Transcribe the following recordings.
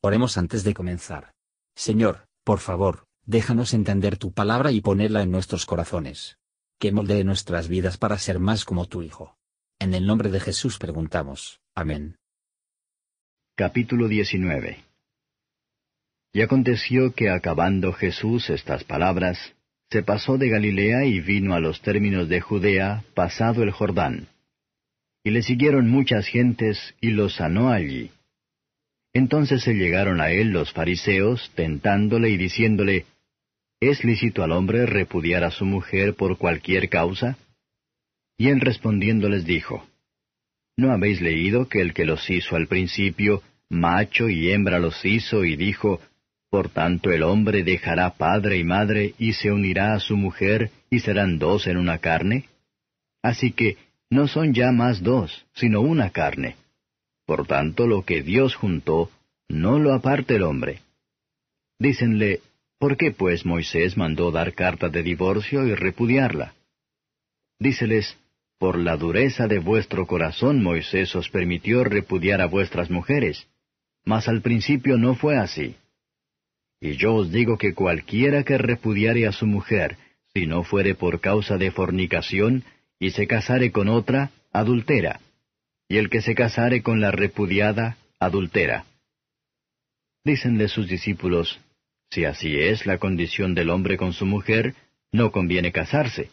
Oremos antes de comenzar. Señor, por favor, déjanos entender tu palabra y ponerla en nuestros corazones. Que moldee nuestras vidas para ser más como tu Hijo. En el nombre de Jesús preguntamos. Amén. Capítulo 19 Y aconteció que acabando Jesús estas palabras, se pasó de Galilea y vino a los términos de Judea, pasado el Jordán. Y le siguieron muchas gentes, y los sanó allí. Entonces se llegaron a él los fariseos, tentándole y diciéndole, ¿Es lícito al hombre repudiar a su mujer por cualquier causa? Y él respondiendo les dijo, ¿No habéis leído que el que los hizo al principio, macho y hembra los hizo y dijo, Por tanto el hombre dejará padre y madre y se unirá a su mujer y serán dos en una carne? Así que no son ya más dos, sino una carne. Por tanto, lo que Dios juntó, no lo aparte el hombre. Dícenle, ¿por qué pues Moisés mandó dar carta de divorcio y repudiarla? Díceles, por la dureza de vuestro corazón Moisés os permitió repudiar a vuestras mujeres, mas al principio no fue así. Y yo os digo que cualquiera que repudiare a su mujer, si no fuere por causa de fornicación, y se casare con otra, adultera y el que se casare con la repudiada, adultera. Dícenle sus discípulos, si así es la condición del hombre con su mujer, no conviene casarse.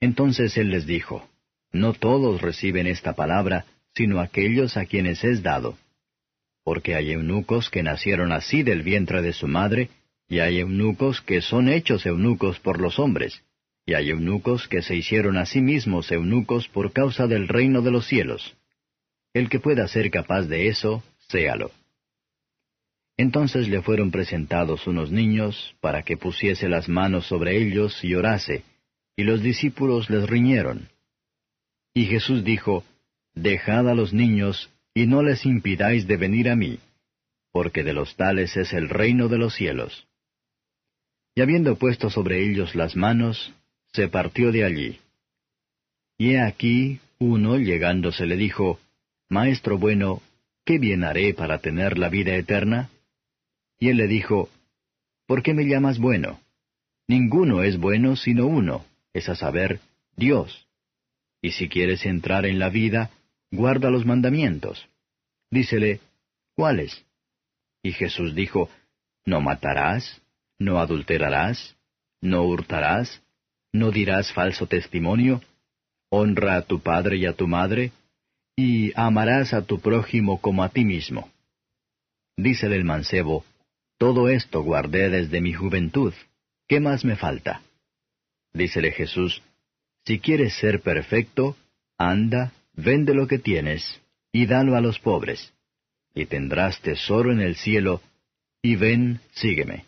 Entonces él les dijo, No todos reciben esta palabra, sino aquellos a quienes es dado. Porque hay eunucos que nacieron así del vientre de su madre, y hay eunucos que son hechos eunucos por los hombres y hay eunucos que se hicieron a sí mismos eunucos por causa del reino de los cielos. El que pueda ser capaz de eso, séalo. Entonces le fueron presentados unos niños, para que pusiese las manos sobre ellos y orase, y los discípulos les riñeron. Y Jesús dijo, Dejad a los niños, y no les impidáis de venir a mí, porque de los tales es el reino de los cielos. Y habiendo puesto sobre ellos las manos, se partió de allí. Y he aquí, uno llegándose le dijo, Maestro bueno, ¿qué bien haré para tener la vida eterna? Y él le dijo, ¿Por qué me llamas bueno? Ninguno es bueno sino uno, es a saber, Dios. Y si quieres entrar en la vida, guarda los mandamientos. Dícele, ¿cuáles? Y Jesús dijo, No matarás, no adulterarás, no hurtarás, no dirás falso testimonio, honra a tu padre y a tu madre, y amarás a tu prójimo como a ti mismo. Dícele el mancebo, todo esto guardé desde mi juventud, ¿qué más me falta? Dícele Jesús, si quieres ser perfecto, anda, vende lo que tienes, y dalo a los pobres, y tendrás tesoro en el cielo, y ven, sígueme.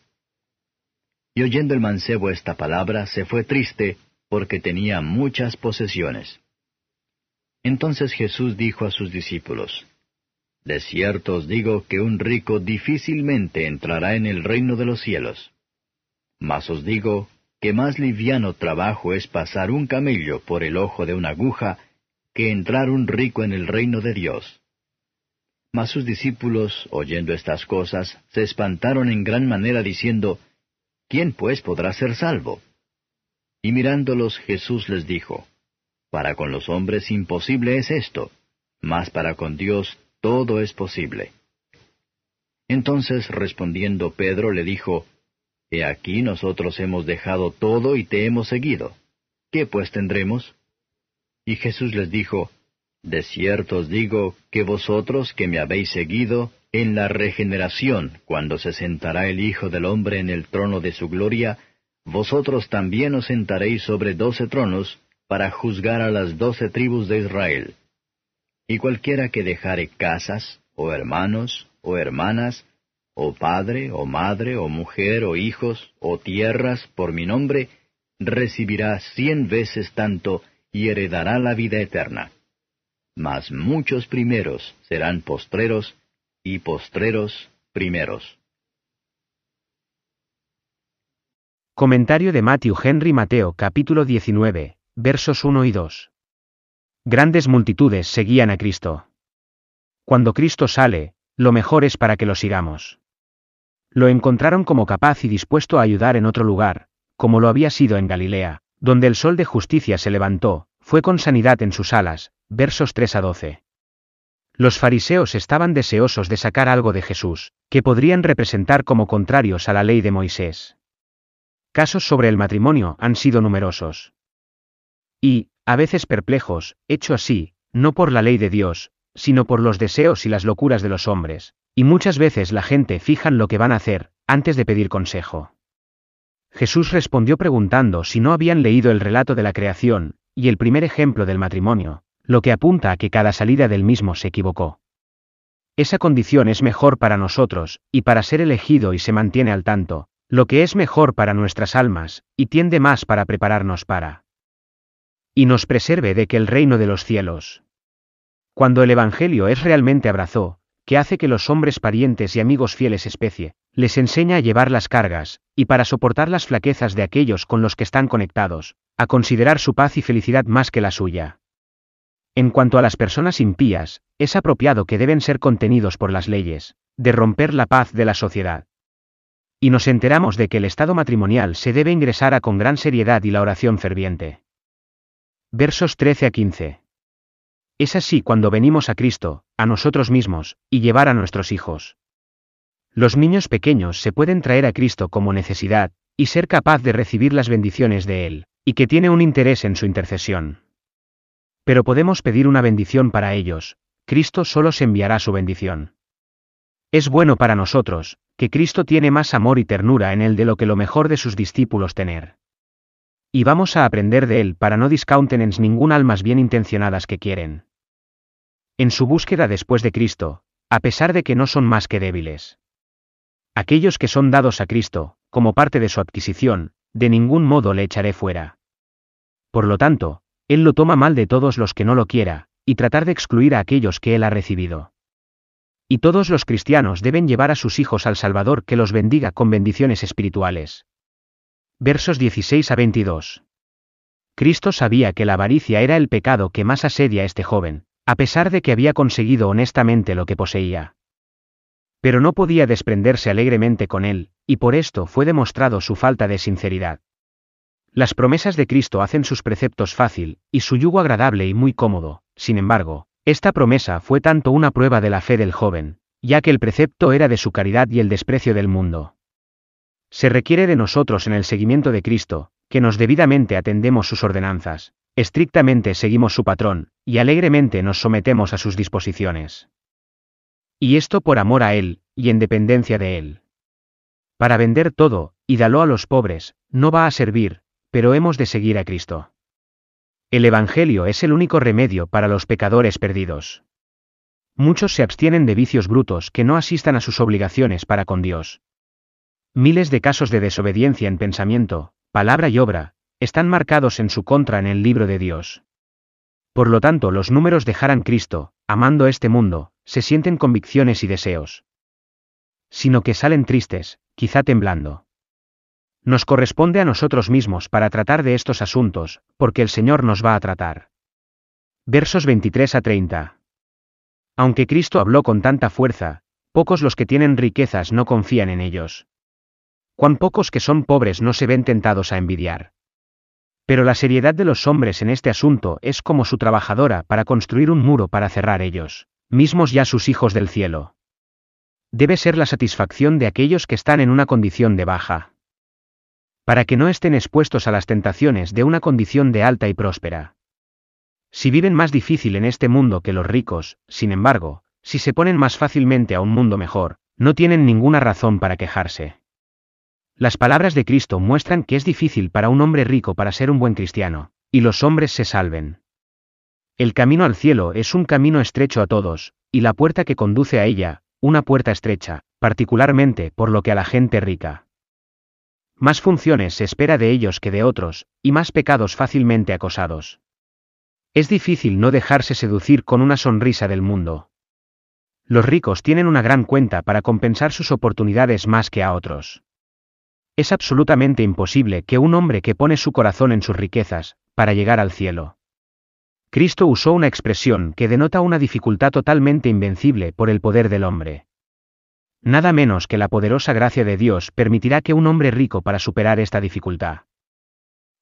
Y oyendo el mancebo esta palabra, se fue triste, porque tenía muchas posesiones. Entonces Jesús dijo a sus discípulos, De cierto os digo que un rico difícilmente entrará en el reino de los cielos. Mas os digo que más liviano trabajo es pasar un camello por el ojo de una aguja que entrar un rico en el reino de Dios. Mas sus discípulos, oyendo estas cosas, se espantaron en gran manera diciendo, ¿quién pues podrá ser salvo? Y mirándolos Jesús les dijo, Para con los hombres imposible es esto, mas para con Dios todo es posible. Entonces respondiendo Pedro le dijo, He aquí nosotros hemos dejado todo y te hemos seguido. ¿Qué pues tendremos? Y Jesús les dijo, De cierto os digo que vosotros que me habéis seguido, en la regeneración, cuando se sentará el Hijo del Hombre en el trono de su gloria, vosotros también os sentaréis sobre doce tronos, para juzgar a las doce tribus de Israel. Y cualquiera que dejare casas, o hermanos, o hermanas, o padre, o madre, o mujer, o hijos, o tierras, por mi nombre, recibirá cien veces tanto y heredará la vida eterna. Mas muchos primeros serán postreros, y postreros primeros. Comentario de Matthew Henry Mateo capítulo 19, versos 1 y 2. Grandes multitudes seguían a Cristo. Cuando Cristo sale, lo mejor es para que lo sigamos. Lo encontraron como capaz y dispuesto a ayudar en otro lugar, como lo había sido en Galilea, donde el sol de justicia se levantó, fue con sanidad en sus alas, versos 3 a 12. Los fariseos estaban deseosos de sacar algo de Jesús, que podrían representar como contrarios a la ley de Moisés. Casos sobre el matrimonio han sido numerosos. Y, a veces perplejos, hecho así, no por la ley de Dios, sino por los deseos y las locuras de los hombres, y muchas veces la gente fijan lo que van a hacer, antes de pedir consejo. Jesús respondió preguntando si no habían leído el relato de la creación, y el primer ejemplo del matrimonio, lo que apunta a que cada salida del mismo se equivocó. Esa condición es mejor para nosotros, y para ser elegido y se mantiene al tanto, lo que es mejor para nuestras almas, y tiende más para prepararnos para. Y nos preserve de que el reino de los cielos. Cuando el Evangelio es realmente abrazó, que hace que los hombres parientes y amigos fieles especie, les enseña a llevar las cargas, y para soportar las flaquezas de aquellos con los que están conectados, a considerar su paz y felicidad más que la suya. En cuanto a las personas impías, es apropiado que deben ser contenidos por las leyes, de romper la paz de la sociedad. Y nos enteramos de que el estado matrimonial se debe ingresar a con gran seriedad y la oración ferviente. Versos 13 a 15. Es así cuando venimos a Cristo, a nosotros mismos, y llevar a nuestros hijos. Los niños pequeños se pueden traer a Cristo como necesidad, y ser capaz de recibir las bendiciones de Él, y que tiene un interés en su intercesión. Pero podemos pedir una bendición para ellos, Cristo solo se enviará su bendición. Es bueno para nosotros, que Cristo tiene más amor y ternura en él de lo que lo mejor de sus discípulos tener. Y vamos a aprender de él para no discountenance ningún almas bien intencionadas que quieren. En su búsqueda después de Cristo, a pesar de que no son más que débiles. Aquellos que son dados a Cristo, como parte de su adquisición, de ningún modo le echaré fuera. Por lo tanto, él lo toma mal de todos los que no lo quiera, y tratar de excluir a aquellos que Él ha recibido. Y todos los cristianos deben llevar a sus hijos al Salvador que los bendiga con bendiciones espirituales. Versos 16 a 22. Cristo sabía que la avaricia era el pecado que más asedia a este joven, a pesar de que había conseguido honestamente lo que poseía. Pero no podía desprenderse alegremente con él, y por esto fue demostrado su falta de sinceridad. Las promesas de Cristo hacen sus preceptos fácil, y su yugo agradable y muy cómodo, sin embargo, esta promesa fue tanto una prueba de la fe del joven, ya que el precepto era de su caridad y el desprecio del mundo. Se requiere de nosotros en el seguimiento de Cristo, que nos debidamente atendemos sus ordenanzas, estrictamente seguimos su patrón, y alegremente nos sometemos a sus disposiciones. Y esto por amor a Él, y en dependencia de Él. Para vender todo, y dalo a los pobres, no va a servir, pero hemos de seguir a Cristo. El Evangelio es el único remedio para los pecadores perdidos. Muchos se abstienen de vicios brutos que no asistan a sus obligaciones para con Dios. Miles de casos de desobediencia en pensamiento, palabra y obra, están marcados en su contra en el libro de Dios. Por lo tanto, los números dejarán Cristo, amando este mundo, se sienten convicciones y deseos. Sino que salen tristes, quizá temblando. Nos corresponde a nosotros mismos para tratar de estos asuntos, porque el Señor nos va a tratar. Versos 23 a 30. Aunque Cristo habló con tanta fuerza, pocos los que tienen riquezas no confían en ellos. Cuán pocos que son pobres no se ven tentados a envidiar. Pero la seriedad de los hombres en este asunto es como su trabajadora para construir un muro para cerrar ellos, mismos ya sus hijos del cielo. Debe ser la satisfacción de aquellos que están en una condición de baja para que no estén expuestos a las tentaciones de una condición de alta y próspera. Si viven más difícil en este mundo que los ricos, sin embargo, si se ponen más fácilmente a un mundo mejor, no tienen ninguna razón para quejarse. Las palabras de Cristo muestran que es difícil para un hombre rico para ser un buen cristiano, y los hombres se salven. El camino al cielo es un camino estrecho a todos, y la puerta que conduce a ella, una puerta estrecha, particularmente por lo que a la gente rica. Más funciones se espera de ellos que de otros, y más pecados fácilmente acosados. Es difícil no dejarse seducir con una sonrisa del mundo. Los ricos tienen una gran cuenta para compensar sus oportunidades más que a otros. Es absolutamente imposible que un hombre que pone su corazón en sus riquezas, para llegar al cielo. Cristo usó una expresión que denota una dificultad totalmente invencible por el poder del hombre. Nada menos que la poderosa gracia de Dios permitirá que un hombre rico para superar esta dificultad.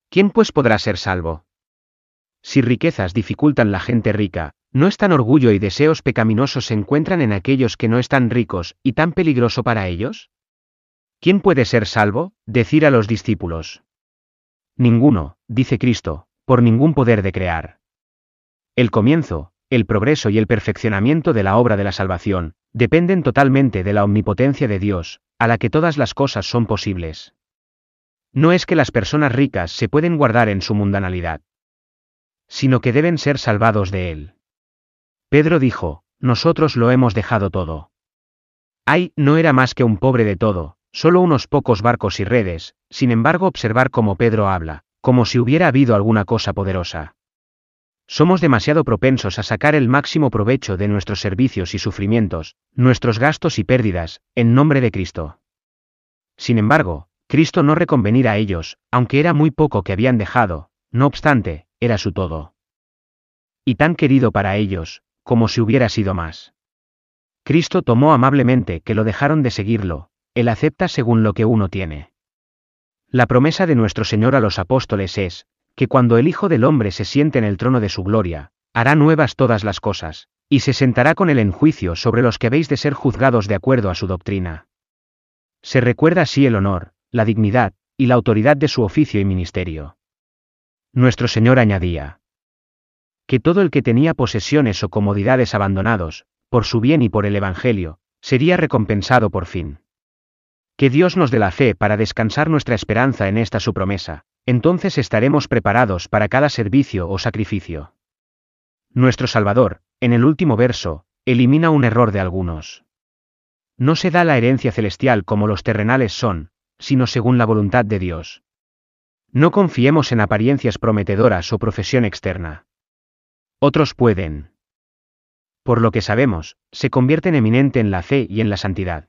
¿Quién pues podrá ser salvo? Si riquezas dificultan la gente rica, ¿no es tan orgullo y deseos pecaminosos se encuentran en aquellos que no están ricos y tan peligroso para ellos? ¿Quién puede ser salvo? Decir a los discípulos. Ninguno, dice Cristo, por ningún poder de crear. El comienzo, el progreso y el perfeccionamiento de la obra de la salvación, dependen totalmente de la omnipotencia de Dios, a la que todas las cosas son posibles. No es que las personas ricas se pueden guardar en su mundanalidad, sino que deben ser salvados de él. Pedro dijo, nosotros lo hemos dejado todo. Ay, no era más que un pobre de todo, solo unos pocos barcos y redes, sin embargo observar cómo Pedro habla, como si hubiera habido alguna cosa poderosa. Somos demasiado propensos a sacar el máximo provecho de nuestros servicios y sufrimientos, nuestros gastos y pérdidas, en nombre de Cristo. Sin embargo, Cristo no reconvenir a ellos, aunque era muy poco que habían dejado, no obstante, era su todo. Y tan querido para ellos, como si hubiera sido más. Cristo tomó amablemente que lo dejaron de seguirlo, Él acepta según lo que uno tiene. La promesa de nuestro Señor a los apóstoles es, que cuando el Hijo del Hombre se siente en el trono de su gloria, hará nuevas todas las cosas, y se sentará con él en juicio sobre los que habéis de ser juzgados de acuerdo a su doctrina. Se recuerda así el honor, la dignidad, y la autoridad de su oficio y ministerio. Nuestro Señor añadía, que todo el que tenía posesiones o comodidades abandonados, por su bien y por el Evangelio, sería recompensado por fin. Que Dios nos dé la fe para descansar nuestra esperanza en esta su promesa, entonces estaremos preparados para cada servicio o sacrificio. Nuestro Salvador, en el último verso, elimina un error de algunos. No se da la herencia celestial como los terrenales son, sino según la voluntad de Dios. No confiemos en apariencias prometedoras o profesión externa. Otros pueden. Por lo que sabemos, se convierten eminente en la fe y en la santidad.